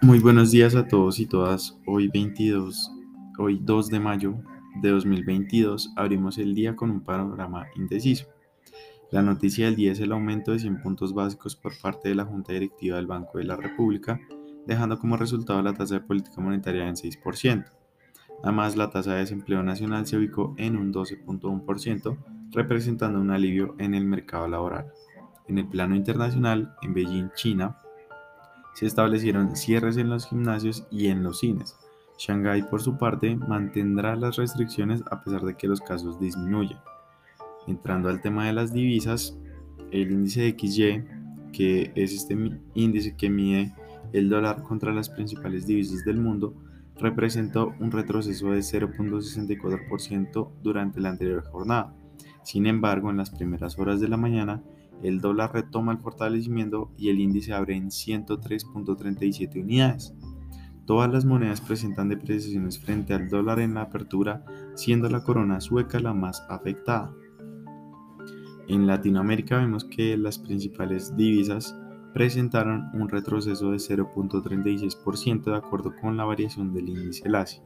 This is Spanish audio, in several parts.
Muy buenos días a todos y todas. Hoy 22, hoy 2 de mayo de 2022 abrimos el día con un panorama indeciso. La noticia del día es el aumento de 100 puntos básicos por parte de la Junta Directiva del Banco de la República, dejando como resultado la tasa de política monetaria en 6%. Además, la tasa de desempleo nacional se ubicó en un 12.1%, representando un alivio en el mercado laboral. En el plano internacional, en Beijing, China, se establecieron cierres en los gimnasios y en los cines. Shanghái, por su parte, mantendrá las restricciones a pesar de que los casos disminuyen. Entrando al tema de las divisas, el índice XY, que es este índice que mide el dólar contra las principales divisas del mundo, representó un retroceso de 0.64% durante la anterior jornada. Sin embargo, en las primeras horas de la mañana, el dólar retoma el fortalecimiento y el índice abre en 103.37 unidades. Todas las monedas presentan depreciaciones frente al dólar en la apertura, siendo la corona sueca la más afectada. En Latinoamérica vemos que las principales divisas presentaron un retroceso de 0.36% de acuerdo con la variación del índice LASI.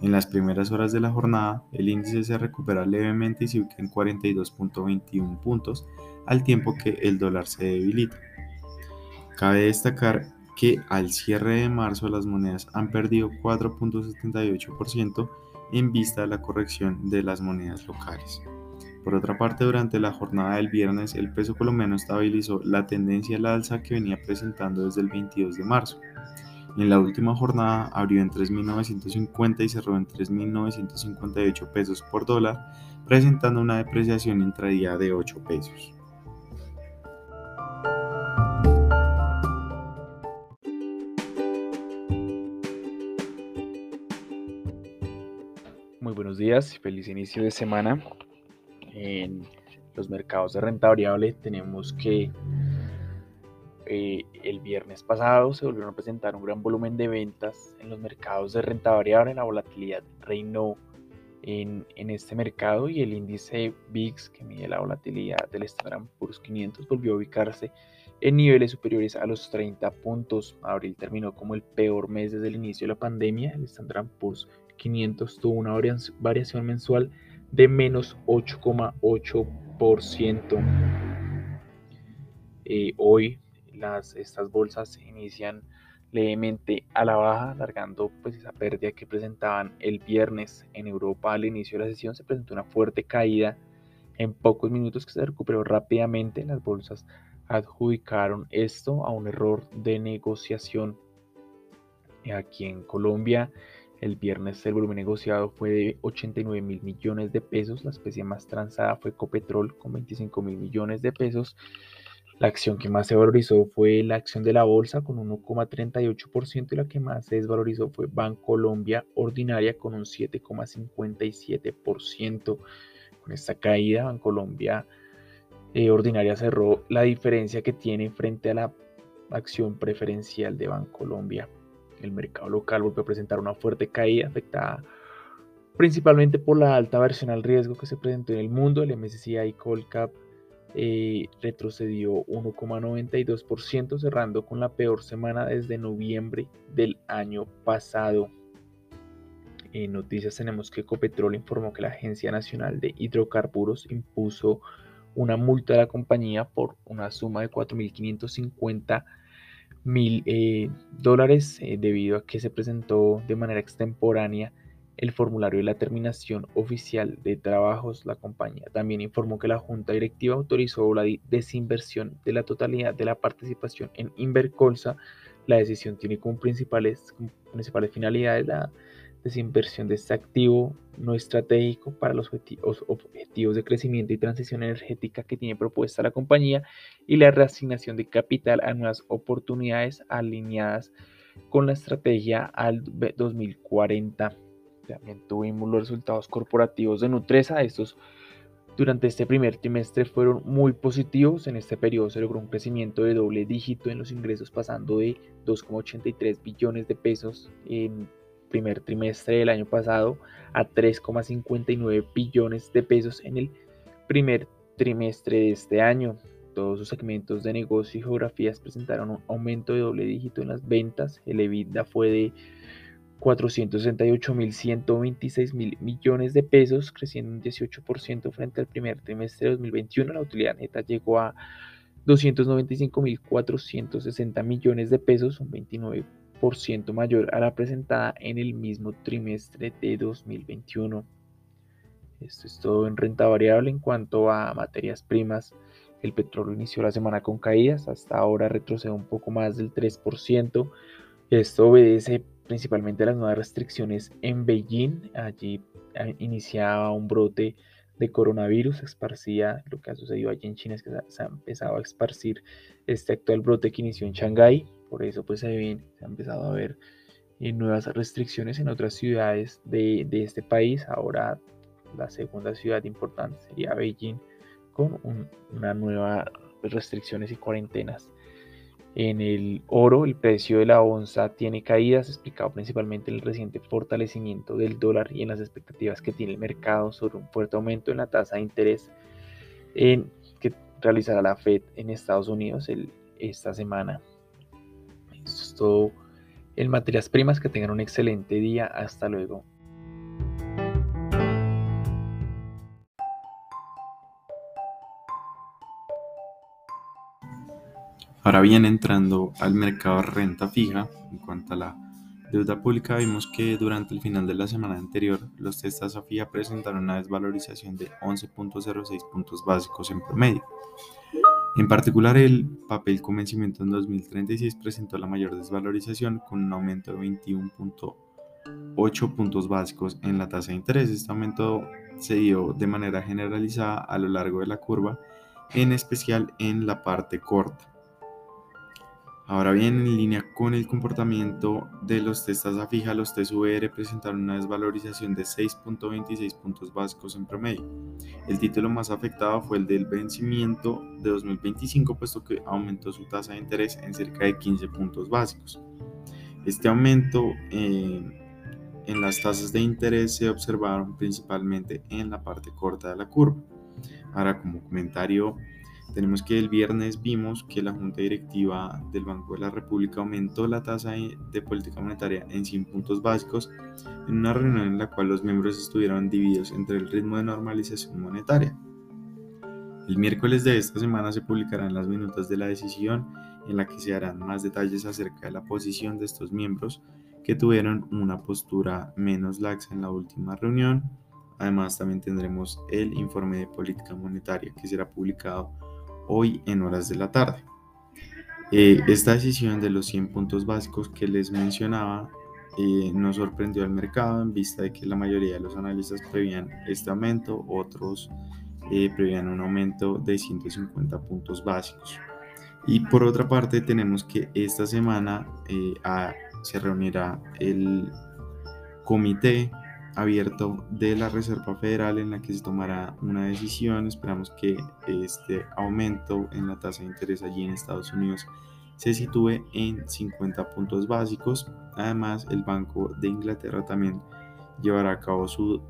En las primeras horas de la jornada, el índice se recupera levemente y se ubica en 42.21 puntos, al tiempo que el dólar se debilita. Cabe destacar que al cierre de marzo las monedas han perdido 4.78% en vista de la corrección de las monedas locales. Por otra parte, durante la jornada del viernes, el peso colombiano estabilizó la tendencia a la alza que venía presentando desde el 22 de marzo. En la última jornada abrió en 3.950 y cerró en 3.958 pesos por dólar, presentando una depreciación intradía de 8 pesos. Muy buenos días, feliz inicio de semana en los mercados de renta variable tenemos que eh, el viernes pasado se volvieron a presentar un gran volumen de ventas en los mercados de renta variable, la volatilidad reinó en, en este mercado y el índice VIX que mide la volatilidad del Standard Poor's 500 volvió a ubicarse en niveles superiores a los 30 puntos. Abril terminó como el peor mes desde el inicio de la pandemia. El Standard Poor's 500 tuvo una variación mensual de menos 8,8%. Eh, hoy las, estas bolsas inician levemente a la baja, alargando pues esa pérdida que presentaban el viernes en Europa al inicio de la sesión. Se presentó una fuerte caída en pocos minutos que se recuperó rápidamente. Las bolsas adjudicaron esto a un error de negociación. Aquí en Colombia el viernes el volumen negociado fue de 89 mil millones de pesos. La especie más transada fue Copetrol con 25 mil millones de pesos. La acción que más se valorizó fue la acción de la bolsa con 1,38% y la que más se desvalorizó fue Bancolombia Ordinaria con un 7,57%. Con esta caída, Bancolombia eh, Ordinaria cerró la diferencia que tiene frente a la acción preferencial de Bancolombia el mercado local volvió a presentar una fuerte caída afectada principalmente por la alta versión al riesgo que se presentó en el mundo. El MSCI Colcap eh, retrocedió 1,92%, cerrando con la peor semana desde noviembre del año pasado. En noticias tenemos que Ecopetrol informó que la Agencia Nacional de Hidrocarburos impuso una multa a la compañía por una suma de 4.550 mil eh, dólares eh, debido a que se presentó de manera extemporánea el formulario de la terminación oficial de trabajos. La compañía también informó que la junta directiva autorizó la desinversión de la totalidad de la participación en Invercolsa. La decisión tiene como principales, principales finalidades la desinversión de este activo no estratégico para los objetivos de crecimiento y transición energética que tiene propuesta la compañía y la reasignación de capital a nuevas oportunidades alineadas con la estrategia al 2040. También tuvimos los resultados corporativos de Nutresa. Estos durante este primer trimestre fueron muy positivos. En este periodo se logró un crecimiento de doble dígito en los ingresos, pasando de 2,83 billones de pesos en primer trimestre del año pasado a 3,59 billones de pesos en el primer trimestre de este año. Todos los segmentos de negocio y geografías presentaron un aumento de doble dígito en las ventas. El EBITDA fue de 468.126 mil millones de pesos, creciendo un 18% frente al primer trimestre de 2021. La utilidad neta llegó a 295.460 millones de pesos, un 29% mayor a la presentada en el mismo trimestre de 2021. Esto es todo en renta variable en cuanto a materias primas. El petróleo inició la semana con caídas, hasta ahora retrocede un poco más del 3%. Esto obedece principalmente las nuevas restricciones en Beijing. Allí ah, iniciaba un brote de coronavirus, esparcía, lo que ha sucedido allí en China es que se ha empezado a esparcir este actual brote que inició en Shanghái, por eso pues se, se ha empezado a ver eh, nuevas restricciones en otras ciudades de, este país, ahora la segunda ciudad importante sería Beijing, con una nueva restricciones y cuarentenas en el oro, el precio de la onza tiene caídas, explicado principalmente en el reciente fortalecimiento del dólar y en las expectativas que tiene el mercado sobre un fuerte aumento en la tasa de interés que realizará la Fed en Estados Unidos esta semana. Todo en materias primas. Que tengan un excelente día. Hasta luego. Ahora bien, entrando al mercado renta fija, en cuanto a la deuda pública, vimos que durante el final de la semana anterior, los testas a fija presentaron una desvalorización de 11.06 puntos básicos en promedio. En particular, el papel con vencimiento en 2036 presentó la mayor desvalorización con un aumento de 21.8 puntos básicos en la tasa de interés. Este aumento se dio de manera generalizada a lo largo de la curva, en especial en la parte corta. Ahora bien, en línea con el comportamiento de los testas a fija, los TSVR presentaron una desvalorización de 6.26 puntos básicos en promedio. El título más afectado fue el del vencimiento de 2025, puesto que aumentó su tasa de interés en cerca de 15 puntos básicos. Este aumento eh, en las tasas de interés se observaron principalmente en la parte corta de la curva. Ahora, como comentario tenemos que el viernes vimos que la Junta Directiva del Banco de la República aumentó la tasa de política monetaria en 100 puntos básicos en una reunión en la cual los miembros estuvieron divididos entre el ritmo de normalización monetaria. El miércoles de esta semana se publicarán las minutas de la decisión en la que se harán más detalles acerca de la posición de estos miembros que tuvieron una postura menos laxa en la última reunión. Además también tendremos el informe de política monetaria que será publicado hoy en horas de la tarde. Eh, esta decisión de los 100 puntos básicos que les mencionaba eh, nos sorprendió al mercado en vista de que la mayoría de los analistas prevían este aumento, otros eh, prevían un aumento de 150 puntos básicos. Y por otra parte tenemos que esta semana se reunirá el comité abierto de la Reserva Federal en la que se tomará una decisión. Esperamos que este aumento en la tasa de interés allí en Estados Unidos se sitúe en 50 puntos básicos. Además, el Banco de Inglaterra también llevará a cabo su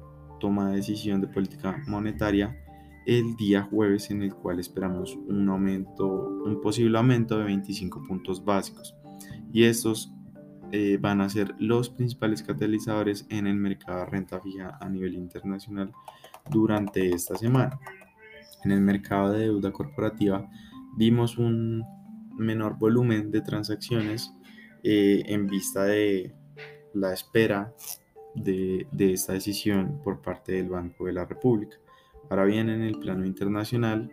toma de decisión de política monetaria el día jueves en el cual esperamos un aumento, un posible aumento de 25 puntos básicos. Y estos eh, van a ser los principales catalizadores en el mercado de renta fija a nivel internacional durante esta semana. En el mercado de deuda corporativa vimos un menor volumen de transacciones eh, en vista de la espera de, de esta decisión por parte del Banco de la República. Ahora bien, en el plano internacional,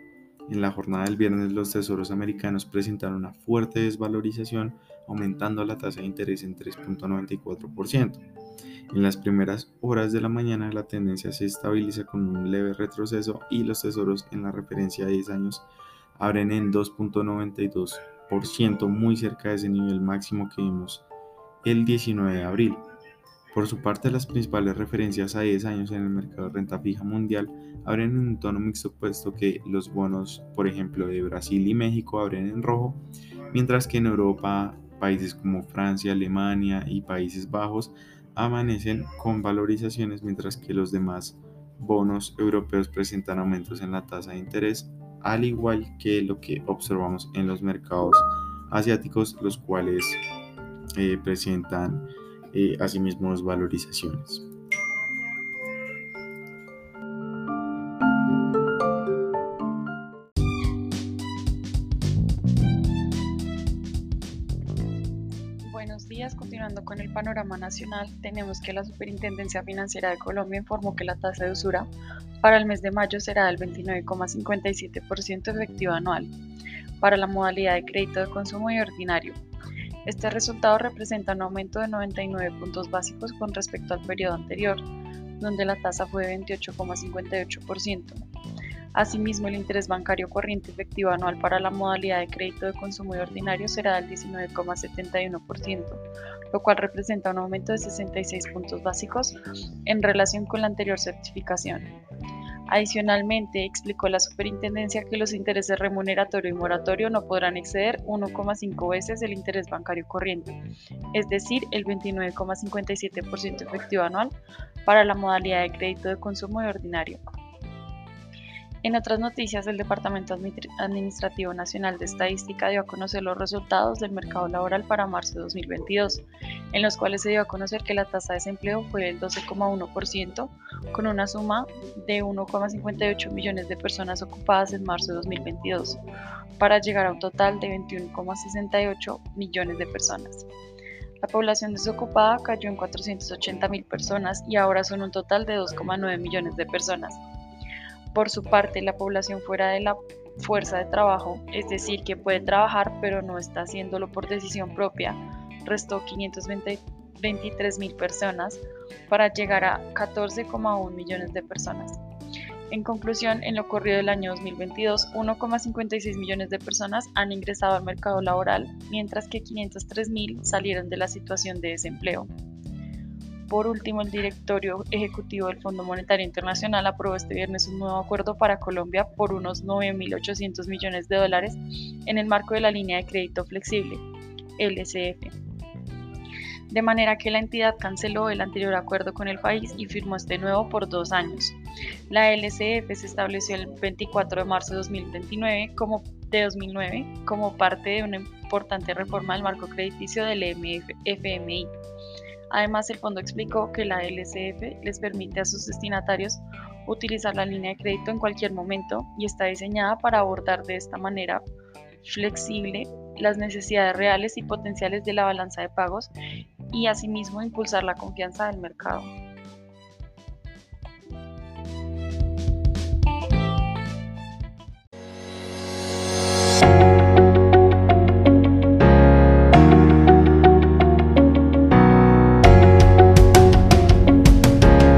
en la jornada del viernes los tesoros americanos presentaron una fuerte desvalorización, aumentando la tasa de interés en 3.94%. En las primeras horas de la mañana la tendencia se estabiliza con un leve retroceso y los tesoros en la referencia de 10 años abren en 2.92%, muy cerca de ese nivel máximo que vimos el 19 de abril. Por su parte, las principales referencias a 10 años en el mercado de renta fija mundial abren en un tono mixto, puesto que los bonos, por ejemplo, de Brasil y México abren en rojo, mientras que en Europa países como Francia, Alemania y Países Bajos amanecen con valorizaciones, mientras que los demás bonos europeos presentan aumentos en la tasa de interés, al igual que lo que observamos en los mercados asiáticos, los cuales eh, presentan eh, asimismo valorizaciones. Continuando con el panorama nacional, tenemos que la Superintendencia Financiera de Colombia informó que la tasa de usura para el mes de mayo será del 29,57% efectivo anual para la modalidad de crédito de consumo y ordinario, este resultado representa un aumento de 99 puntos básicos con respecto al periodo anterior, donde la tasa fue de 28,58%. Asimismo, el interés bancario corriente efectivo anual para la modalidad de crédito de consumo y ordinario será del 19,71%, lo cual representa un aumento de 66 puntos básicos en relación con la anterior certificación. Adicionalmente, explicó la superintendencia que los intereses remuneratorio y moratorio no podrán exceder 1,5 veces el interés bancario corriente, es decir, el 29,57% efectivo anual para la modalidad de crédito de consumo y ordinario. En otras noticias, el Departamento Administrativo Nacional de Estadística dio a conocer los resultados del mercado laboral para marzo de 2022, en los cuales se dio a conocer que la tasa de desempleo fue del 12,1%, con una suma de 1,58 millones de personas ocupadas en marzo de 2022, para llegar a un total de 21,68 millones de personas. La población desocupada cayó en 480 mil personas y ahora son un total de 2,9 millones de personas. Por su parte, la población fuera de la fuerza de trabajo, es decir, que puede trabajar pero no está haciéndolo por decisión propia, restó 523 mil personas para llegar a 14,1 millones de personas. En conclusión, en lo corrido del año 2022, 1,56 millones de personas han ingresado al mercado laboral, mientras que 503 mil salieron de la situación de desempleo. Por último, el directorio ejecutivo del Fondo Monetario Internacional aprobó este viernes un nuevo acuerdo para Colombia por unos 9.800 millones de dólares en el marco de la línea de crédito flexible, LCF. De manera que la entidad canceló el anterior acuerdo con el país y firmó este nuevo por dos años. La LCF se estableció el 24 de marzo de 2029 como, de 2009 como parte de una importante reforma del marco crediticio del FMI. Además, el fondo explicó que la LCF les permite a sus destinatarios utilizar la línea de crédito en cualquier momento y está diseñada para abordar de esta manera flexible las necesidades reales y potenciales de la balanza de pagos y asimismo impulsar la confianza del mercado.